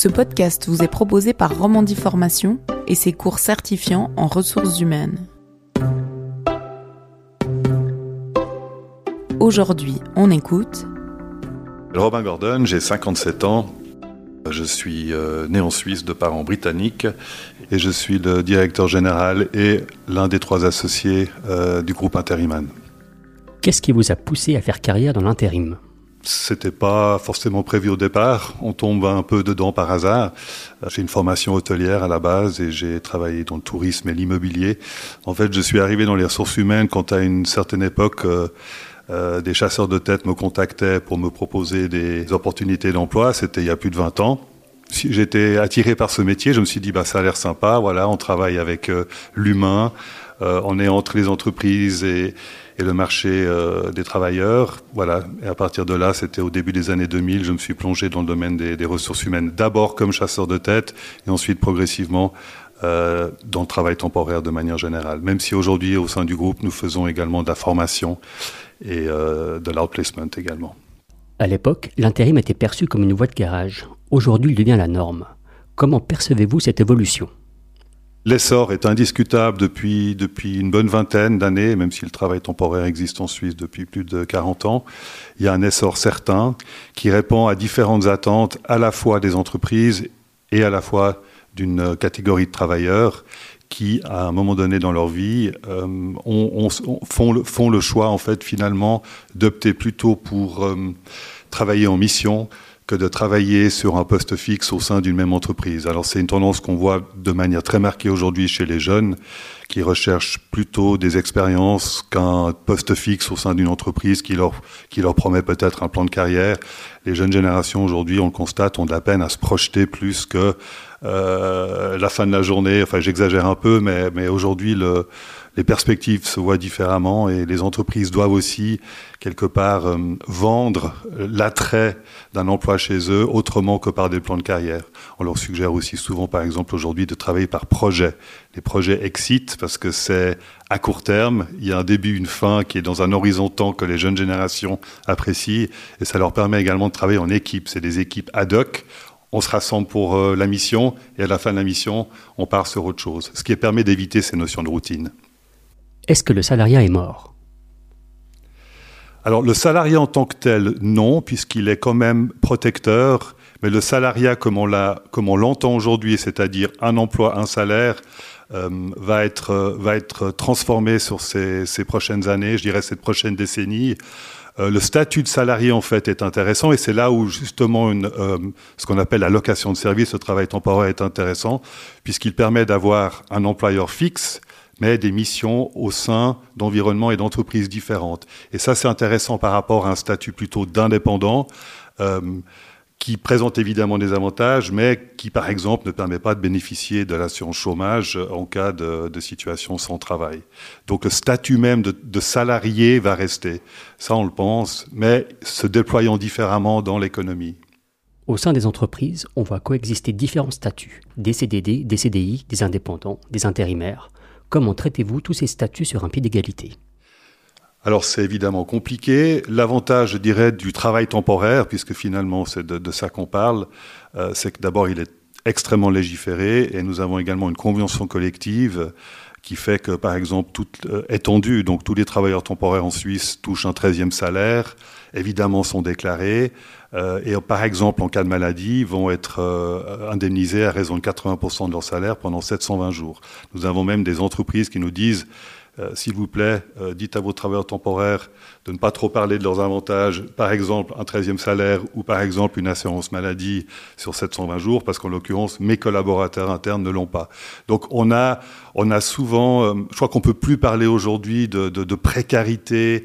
Ce podcast vous est proposé par Romandie Formation et ses cours certifiants en ressources humaines. Aujourd'hui, on écoute. Robin Gordon, j'ai 57 ans. Je suis euh, né en Suisse de parents britanniques et je suis le directeur général et l'un des trois associés euh, du groupe Interiman. Qu'est-ce qui vous a poussé à faire carrière dans l'intérim? C'était pas forcément prévu au départ. On tombe un peu dedans par hasard. J'ai une formation hôtelière à la base et j'ai travaillé dans le tourisme et l'immobilier. En fait, je suis arrivé dans les ressources humaines quand à une certaine époque, euh, euh, des chasseurs de tête me contactaient pour me proposer des opportunités d'emploi. C'était il y a plus de 20 ans. J'étais attiré par ce métier, je me suis dit bah ça a l'air sympa. Voilà, on travaille avec euh, l'humain, on est entre les entreprises et le marché euh, des travailleurs. Voilà. Et à partir de là, c'était au début des années 2000, je me suis plongé dans le domaine des, ressources humaines, d'abord comme chasseur de tête, et ensuite progressivement euh, dans le travail temporaire de manière générale. Même si aujourd'hui, au sein du groupe, nous faisons également de la formation et euh, de l'outplacement également. À l'époque, l'intérim était perçu comme une voie de garage. Aujourd'hui, il devient la norme. Comment percevez-vous cette évolution? L'essor est indiscutable depuis, une bonne vingtaine d'années, même si le travail temporaire existe en Suisse depuis plus de 40 ans. Il y a un essor certain qui répond à différentes attentes à la fois des entreprises et à la fois d'une catégorie de travailleurs qui, à un moment donné dans leur vie, euh, font, le, font, le, choix, en fait, finalement, d'opter plutôt pour euh, travailler en mission, que de travailler sur un poste fixe au sein d'une même entreprise. Alors c'est une tendance qu'on voit de manière très marquée aujourd'hui chez les jeunes qui recherchent plutôt des expériences qu'un poste fixe au sein d'une entreprise qui leur, qui leur promet peut-être un plan de carrière. Les jeunes générations aujourd'hui, on le constate, ont de la peine à se projeter plus que euh, la fin de la journée. Enfin, j'exagère un peu, mais, mais aujourd'hui, le, les perspectives se voient différemment et les entreprises doivent aussi, quelque part, euh, vendre l'attrait d'un emploi chez eux autrement que par des plans de carrière. On leur suggère aussi souvent, par exemple, aujourd'hui, de travailler par projet. Les projets excitent parce que c'est à court terme, il y a un début, une fin qui est dans un horizon temps que les jeunes générations apprécient et ça leur permet également de travailler en équipe. C'est des équipes ad hoc on se rassemble pour euh, la mission et à la fin de la mission, on part sur autre chose, ce qui permet d'éviter ces notions de routine. Est-ce que le salariat est mort? Alors le salariat en tant que tel, non, puisqu'il est quand même protecteur. Mais le salariat, comme on l'entend aujourd'hui, c'est-à-dire un emploi, un salaire, euh, va être euh, va être transformé sur ces, prochaines années, je dirais cette prochaine décennie. Euh, le statut de salarié en fait est intéressant et c'est là où justement ce qu'on appelle la location de service, le travail temporaire est intéressant puisqu'il permet d'avoir un employeur fixe mais des missions au sein d'environnements et d'entreprises différentes. Et ça, c'est intéressant par rapport à un statut plutôt d'indépendant. Euh, qui présente évidemment des avantages, mais qui, par exemple, ne permet pas de bénéficier de l'assurance chômage en cas de, situation sans travail. Donc le statut même de, de, salarié va rester. Ça, on le pense, mais se déployant différemment dans l'économie. Au sein des entreprises, on voit coexister différents statuts, des CDD, des CDI, des indépendants, des intérimaires. Comment traitez-vous tous ces statuts sur un pied d'égalité? Alors c'est évidemment compliqué. L'avantage, je dirais, du travail temporaire, puisque finalement c'est de, ça qu'on parle, euh, c'est que d'abord il est extrêmement légiféré et nous avons également une convention collective qui fait que, par exemple, tout euh, étendu, donc tous les travailleurs temporaires en Suisse touchent un 13e salaire, évidemment sont déclarés, euh, et par exemple, en cas de maladie, vont être euh, indemnisés à raison de 80% de leur salaire pendant 720 jours. Nous avons même des entreprises qui nous disent s'il vous plaît, dites à vos travailleurs temporaires de ne pas trop parler de leurs avantages, par exemple un 13e salaire ou par exemple une assurance maladie sur 720 jours, parce qu'en l'occurrence, mes collaborateurs internes ne l'ont pas. Donc on a, on a souvent, euh, je crois qu'on peut plus parler aujourd'hui de, précarité.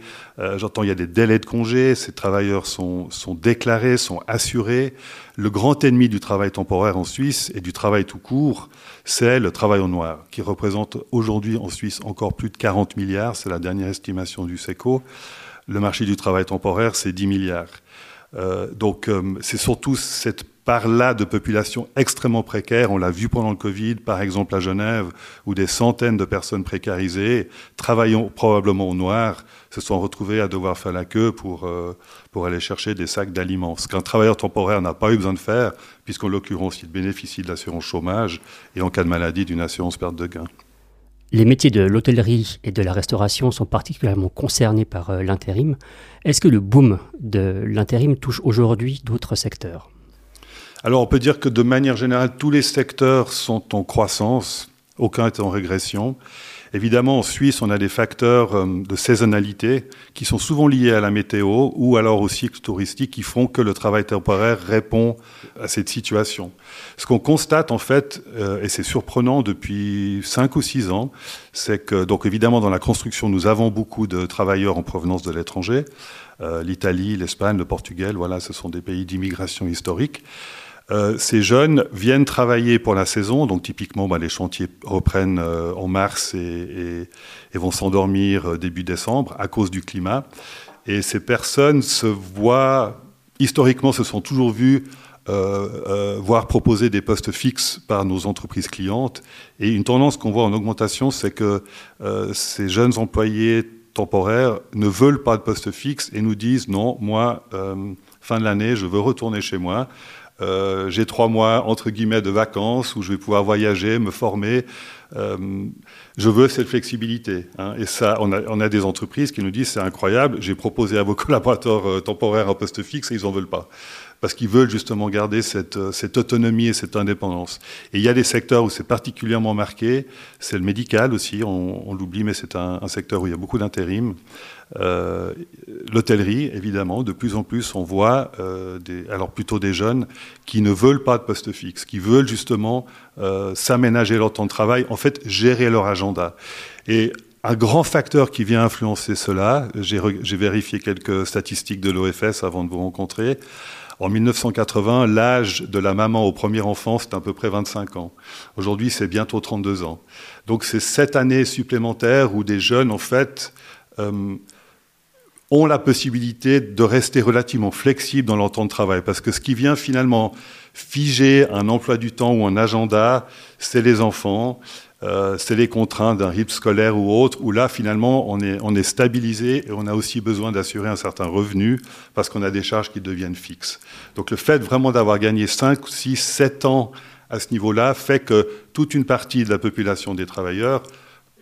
J'entends, il y a des délais de congé, ces travailleurs sont, sont déclarés, sont assurés. Le grand ennemi du travail temporaire en Suisse et du travail tout court, c'est le travail au noir, qui représente aujourd'hui en Suisse encore plus de 40 milliards, c'est la dernière estimation du SECO. Le marché du travail temporaire, c'est 10 milliards. Euh, donc euh, c'est surtout cette par là de populations extrêmement précaires. On l'a vu pendant le Covid, par exemple à Genève, où des centaines de personnes précarisées, travaillant probablement au noir, se sont retrouvées à devoir faire la queue pour, euh, pour aller chercher des sacs d'aliments. Ce qu'un travailleur temporaire n'a pas eu besoin de faire, puisqu'en l'occurrence, il bénéficie de l'assurance chômage et en cas de maladie, d'une assurance perte de gain. Les métiers de l'hôtellerie et de la restauration sont particulièrement concernés par euh, l'intérim. Est-ce que le boom de l'intérim touche aujourd'hui d'autres secteurs? Alors on peut dire que de manière générale, tous les secteurs sont en croissance, aucun n'est en régression. Évidemment, en Suisse, on a des facteurs euh, de saisonnalité qui sont souvent liés à la météo ou alors au cycle touristique qui font que le travail temporaire répond à cette situation. Ce qu'on constate, en fait, euh, et c'est surprenant depuis cinq ou six ans, c'est que, donc évidemment, dans la construction, nous avons beaucoup de travailleurs en provenance de l'étranger. Euh, L'Italie, l'Espagne, le Portugal, voilà, ce sont des pays d'immigration historique. Euh, ces jeunes viennent travailler pour la saison, donc typiquement bah, les chantiers reprennent euh, en mars et, vont s'endormir euh, début décembre à cause du climat. Et ces personnes se voient, historiquement, se sont toujours vues voir proposer des postes fixes par nos entreprises clientes. Et une tendance qu'on voit en augmentation, c'est que ces jeunes employés temporaires ne veulent pas de poste fixe et nous disent non, moi, fin de l'année, je veux retourner chez moi. Euh, j'ai trois mois entre guillemets de vacances où je vais pouvoir voyager, me former. Euh, je veux cette flexibilité. Hein. Et ça, on a, des entreprises qui nous disent c'est incroyable. J'ai proposé à vos collaborateurs euh, temporaires un poste fixe et ils en veulent pas parce qu'ils veulent justement garder cette, euh, cette, autonomie et cette indépendance. Et il y a des secteurs où c'est particulièrement marqué. C'est le médical aussi. On, l'oublie, mais c'est un, secteur où il y a beaucoup d'intérim. Euh, L'hôtellerie, évidemment, de plus en plus, on voit, euh, alors plutôt des jeunes, qui ne veulent pas de poste fixe, qui veulent justement s'aménager leur temps de travail, en fait, gérer leur agenda. Et un grand facteur qui vient influencer cela, j'ai vérifié quelques statistiques de l'OFS avant de vous rencontrer, en 1980, l'âge de la maman au premier enfant, c'était à peu près 25 ans. Aujourd'hui, c'est bientôt 32 ans. Donc c'est cette année supplémentaire où des jeunes, en fait, euh, ont la possibilité de rester relativement flexibles dans leur temps de travail. Parce que ce qui vient finalement figer un emploi du temps ou un agenda, c'est les enfants, euh, c'est les contraintes d'un rythme scolaire ou autre, où là, finalement, on est, on est stabilisé et on a aussi besoin d'assurer un certain revenu parce qu'on a des charges qui deviennent fixes. Donc le fait vraiment d'avoir gagné 5, 6, 7 ans à ce niveau-là fait que toute une partie de la population des travailleurs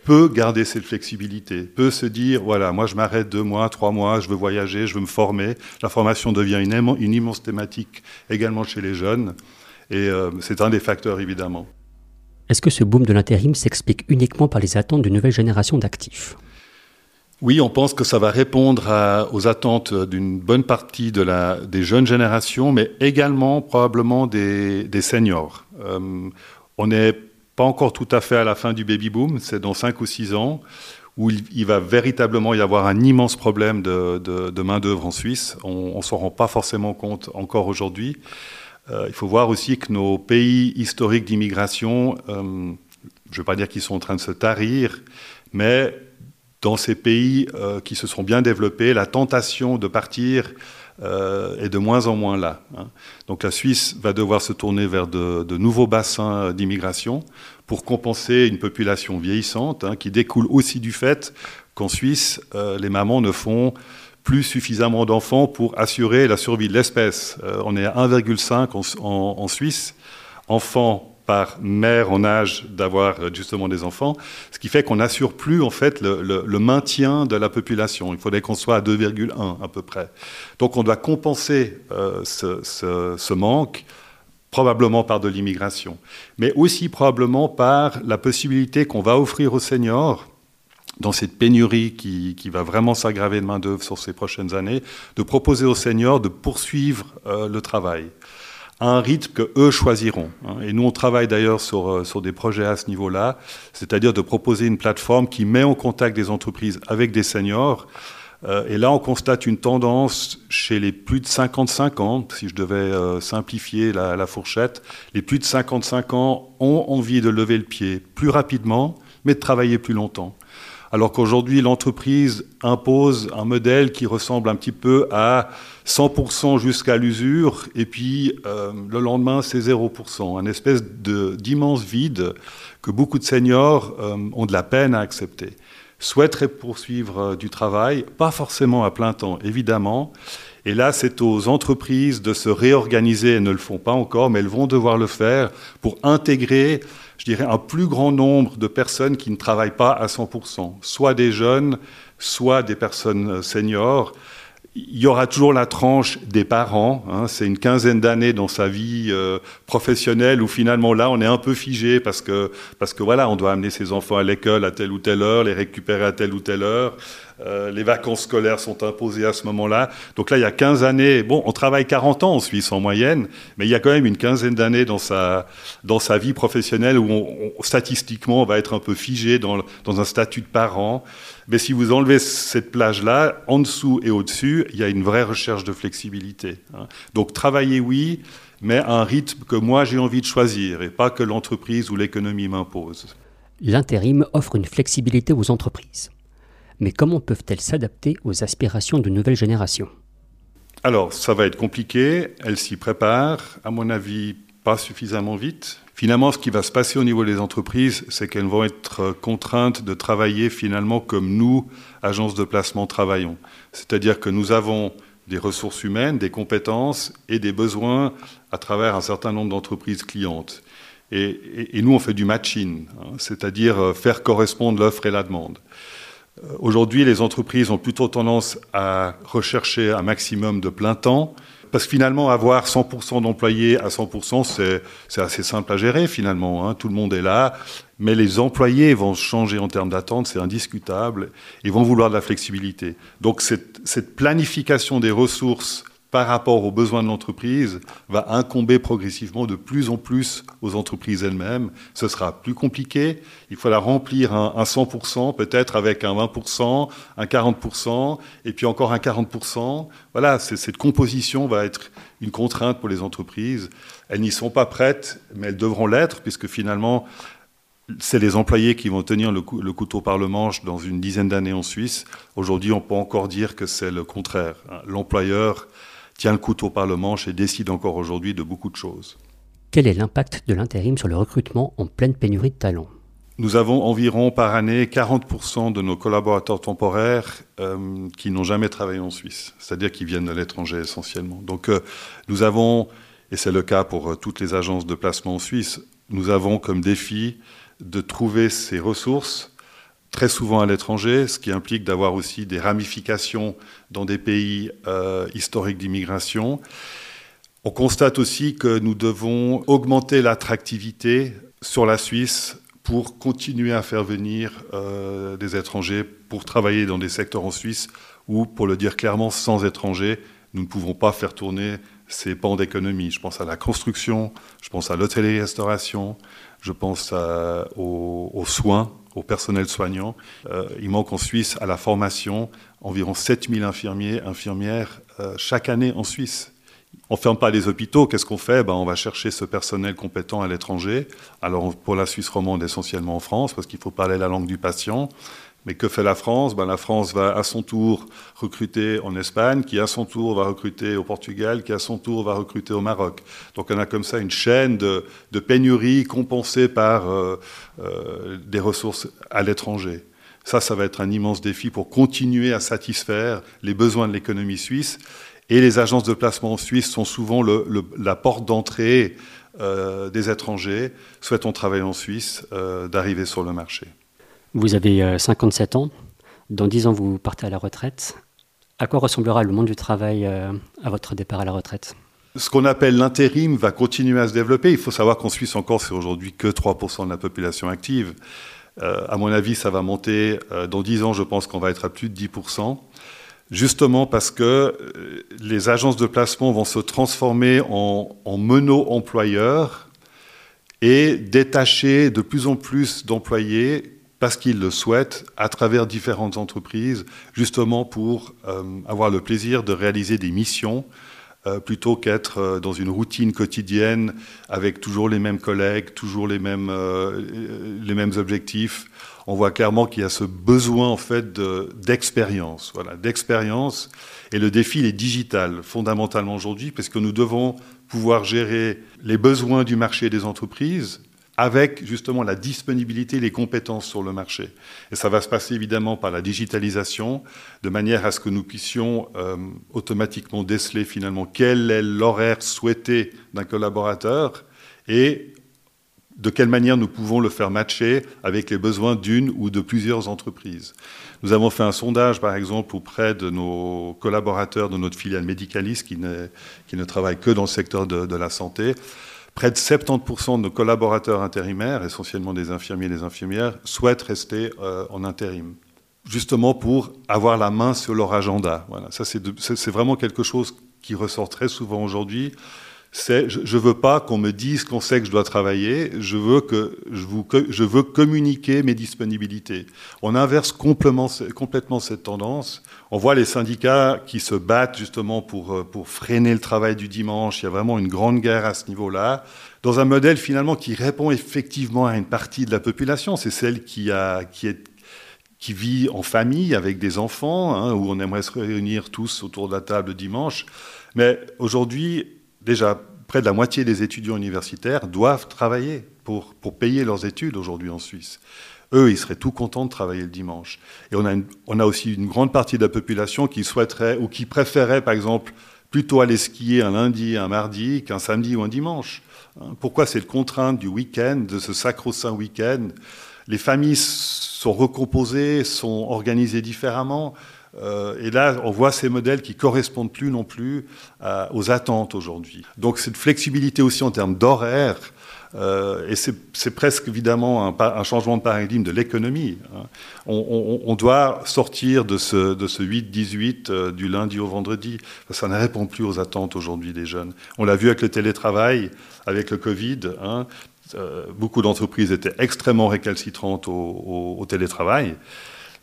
peut garder cette flexibilité, peut se dire, voilà, moi je m'arrête deux mois, trois mois, je veux voyager, je veux me former. La formation devient une, immense thématique également chez les jeunes, et euh, c'est un des facteurs évidemment. Est-ce que ce boom de l'intérim s'explique uniquement par les attentes d'une nouvelle génération d'actifs? Oui, on pense que ça va répondre aux attentes d'une bonne partie de des jeunes générations, mais également probablement des, seniors. Euh, on est pas encore tout à fait à la fin du baby boom, c'est dans 5 ou 6 ans, où il, va véritablement y avoir un immense problème de, main-d'œuvre en Suisse. On ne s'en rend pas forcément compte encore aujourd'hui. Euh, il faut voir aussi que nos pays historiques d'immigration, euh, je ne veux pas dire qu'ils sont en train de se tarir, mais dans ces pays euh, qui se sont bien développés, la tentation de partir est de moins en moins là. Hein. Donc la Suisse va devoir se tourner vers de, nouveaux bassins d'immigration pour compenser une population vieillissante hein, qui découle aussi du fait qu'en Suisse, les mamans ne font plus suffisamment d'enfants pour assurer la survie de l'espèce. Euh, on est à 1,5 en, Suisse enfants par mère en âge d'avoir euh, justement des enfants, ce qui fait qu'on n'assure plus en fait le, maintien de la population. Il faudrait qu'on soit à 2,1 à peu près. Donc on doit compenser euh, ce, manque probablement par de l'immigration, mais aussi probablement par la possibilité qu'on va offrir aux seniors dans cette pénurie qui, va vraiment s'aggraver de main-d'œuvre sur ces prochaines années, de proposer aux seniors de poursuivre euh, le travail à un rythme que eux choisiront. Hein. Et nous, on travaille d'ailleurs sur, euh, sur des projets à ce niveau-là, c'est-à-dire de proposer une plateforme qui met en contact des entreprises avec des seniors. Euh, et là, on constate une tendance chez les plus de 55 ans, si je devais simplifier la, fourchette, les plus de 55 ans ont envie de lever le pied plus rapidement, mais de travailler plus longtemps. Alors qu'aujourd'hui l'entreprise impose un modèle qui ressemble un petit peu à 100% jusqu'à l'usure, et puis euh, le lendemain c'est 0%, un espèce d'immense vide que beaucoup de seniors euh, ont de la peine à accepter. Souhaiteraient poursuivre euh, du travail, pas forcément à plein temps, évidemment. Et là, c'est aux entreprises de se réorganiser. Elles ne le font pas encore, mais elles vont devoir le faire pour intégrer je dirais, un plus grand nombre de personnes qui ne travaillent pas à 100%, soit des jeunes, soit des personnes euh, seniors. Il y aura toujours la tranche des parents. Hein, c'est une quinzaine d'années dans sa vie euh, professionnelle où finalement là on est un peu figé parce que parce que voilà on doit amener ses enfants à l'école à telle ou telle heure, les récupérer à telle ou telle heure. Euh, les vacances scolaires sont imposées à ce moment-là. Donc là, il y a 15 années, bon, on travaille 40 ans en Suisse en moyenne, mais il y a quand même une quinzaine d'années dans sa, dans sa vie professionnelle où on, statistiquement, on va être un peu figé dans, dans un statut de parent. Mais si vous enlevez cette plage-là, en dessous et au-dessus, il y a une vraie recherche de flexibilité. Hein. Donc travailler, oui, mais à un rythme que moi j'ai envie de choisir et pas que l'entreprise ou l'économie m'impose. L'intérim offre une flexibilité aux entreprises mais comment peuvent-elles s'adapter aux aspirations de nouvelles générations? Alors, ça va être compliqué, elles s'y préparent, à mon avis, pas suffisamment vite. Finalement, ce qui va se passer au niveau des entreprises, c'est qu'elles vont être contraintes de travailler finalement comme nous, agences de placement, travaillons. C'est-à-dire que nous avons des ressources humaines, des compétences et des besoins à travers un certain nombre d'entreprises clientes. Et, nous, on fait du matching, hein, c'est-à-dire euh, faire correspondre l'offre et la demande. Euh, aujourd'hui, les entreprises ont plutôt tendance à rechercher un maximum de plein temps, parce que finalement, avoir 100% d'employés à 100%, c'est assez simple à gérer finalement. Hein. Tout le monde est là, mais les employés vont changer en termes d'attente, c'est indiscutable, ils vont vouloir de la flexibilité. Donc cette, cette planification des ressources par rapport aux besoins de l'entreprise va incomber progressivement de plus en plus aux entreprises elles-mêmes. Ce sera plus compliqué. Il faudra remplir un, 100%, peut-être avec un 20%, un 40%, et puis encore un 40%. Voilà, cette composition va être une contrainte pour les entreprises. Elles n'y sont pas prêtes, mais elles devront l'être, puisque finalement, c'est les employés qui vont tenir le, le, couteau par le manche dans une dizaine d'années en Suisse. Aujourd'hui, on peut encore dire que c'est le contraire. L'employeur tient le couteau par le manche et décide encore aujourd'hui de beaucoup de choses. Quel est l'impact de l'intérim sur le recrutement en pleine pénurie de talents? Nous avons environ par année 40% de nos collaborateurs temporaires euh, qui n'ont jamais travaillé en Suisse, c'est-à-dire qui viennent de l'étranger essentiellement. Donc euh, nous avons, et c'est le cas pour euh, toutes les agences de placement en Suisse, nous avons comme défi de trouver ces ressources très souvent à l'étranger, ce qui implique d'avoir aussi des ramifications dans des pays euh, historiques d'immigration. On constate aussi que nous devons augmenter l'attractivité sur la Suisse pour continuer à faire venir euh, des étrangers pour travailler dans des secteurs en Suisse où, pour le dire clairement, sans étrangers, nous ne pouvons pas faire tourner ces pans d'économie. Je pense à la construction, je pense à l'hôtellerie-restauration, je pense aux soins au personnel soignant. Euh, il manque en Suisse à la formation environ 7000 infirmiers, infirmières euh, chaque année en Suisse. On ne ferme pas les hôpitaux, qu'est-ce qu'on fait? Ben, On va chercher ce personnel compétent à l'étranger. Alors pour la Suisse romande, essentiellement en France, parce qu'il faut parler la langue du patient. Mais que fait la France? Ben, La France va à son tour recruter en Espagne, qui à son tour va recruter au Portugal, qui à son tour va recruter au Maroc. Donc on a comme ça une chaîne de, de pénurie compensée par euh, euh, des ressources à l'étranger. Ça, ça va être un immense défi pour continuer à satisfaire les besoins de l'économie suisse. Et les agences de placement en Suisse sont souvent la porte d'entrée euh, des étrangers souhaitant travailler en Suisse, d'arriver sur le marché. Vous avez 57 euh, ans. Dans 10 ans, vous partez à la retraite. À quoi ressemblera le monde du travail euh, à votre départ à la retraite? Ce qu'on appelle l'intérim va continuer à se développer. Il faut savoir qu'en Suisse encore, c'est aujourd'hui que 3% de la population active. Euh, à mon avis, ça va monter. dans 10 ans, je pense qu'on va être à plus de 10%. Justement parce que les agences de placement vont se transformer en, en mono-employeurs et détacher de plus en plus d'employés parce qu'ils le souhaitent, à travers différentes entreprises, justement pour euh, avoir le plaisir de réaliser des missions euh, plutôt qu'être euh, dans une routine quotidienne avec toujours les mêmes collègues, toujours les mêmes, les mêmes objectifs. On voit clairement qu'il y a ce besoin en fait d'expérience, voilà, d'expérience. Et le défi il est digital fondamentalement aujourd'hui parce que nous devons pouvoir gérer les besoins du marché des entreprises avec justement la disponibilité, les compétences sur le marché. Et ça va se passer évidemment par la digitalisation, de manière à ce que nous puissions euh, automatiquement déceler finalement quel est l'horaire souhaité d'un collaborateur et de quelle manière nous pouvons le faire matcher avec les besoins d'une ou de plusieurs entreprises. Nous avons fait un sondage, par exemple, auprès de nos collaborateurs de notre filiale médicaliste qui ne, qui ne travaillent que dans le secteur de la santé. Près de 70% de nos collaborateurs intérimaires, essentiellement des infirmiers et des infirmières, souhaitent rester euh, en intérim, justement pour avoir la main sur leur agenda. Voilà, ça c'est vraiment quelque chose qui ressort très souvent aujourd'hui c'est je, ne veux pas qu'on me dise qu'on sait que je dois travailler, je veux que je, veux communiquer mes disponibilités. On inverse complètement, cette tendance. On voit les syndicats qui se battent justement pour, euh, pour freiner le travail du dimanche. Il y a vraiment une grande guerre à ce niveau-là. Dans un modèle finalement qui répond effectivement à une partie de la population, c'est celle qui, a, qui, est, qui vit en famille avec des enfants, hein, où on aimerait se réunir tous autour de la table dimanche. Mais aujourd'hui, déjà, près de la moitié des étudiants universitaires doivent travailler pour, pour payer leurs études aujourd'hui en Suisse. Eux, ils seraient tout contents de travailler le dimanche. Et on a, on a aussi une grande partie de la population qui souhaiterait ou qui préférait, par exemple, plutôt aller skier un lundi, un mardi qu'un samedi ou un dimanche. Hein, pourquoi c'est le contrainte du week-end, de ce sacro-saint week-end? Les familles sont recomposées, sont organisées différemment. Euh, et là, on voit ces modèles qui correspondent plus non plus euh, aux attentes aujourd'hui. Donc cette flexibilité aussi en termes d'horaire, euh, et c'est presque évidemment un, changement de paradigme de l'économie. Hein. On, doit sortir de ce, de ce 8-18 euh, du lundi au vendredi. Ça ne répond plus aux attentes aujourd'hui des jeunes. On l'a vu avec le télétravail, avec le Covid. Hein. Beaucoup d'entreprises étaient extrêmement récalcitrantes au télétravail.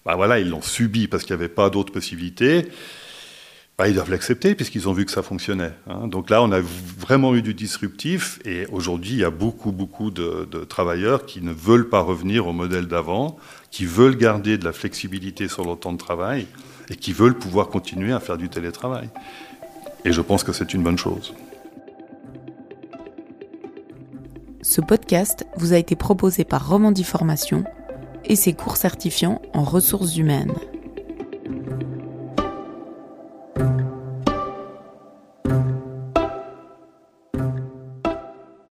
Bah voilà, ils l'ont subi parce qu'il n'y avait pas d'autres possibilités. Bah, ils doivent l'accepter puisqu'ils ont vu que ça fonctionnait. Hein. Donc là, on a vraiment eu du disruptif et aujourd'hui, il y a beaucoup, beaucoup de, de, travailleurs qui ne veulent pas revenir au modèle d'avant, qui veulent garder de la flexibilité sur leur temps de travail et qui veulent pouvoir continuer à faire du télétravail. Et je pense que c'est une bonne chose. Ce podcast vous a été proposé par Romandie Formation et ses cours certifiants en ressources humaines.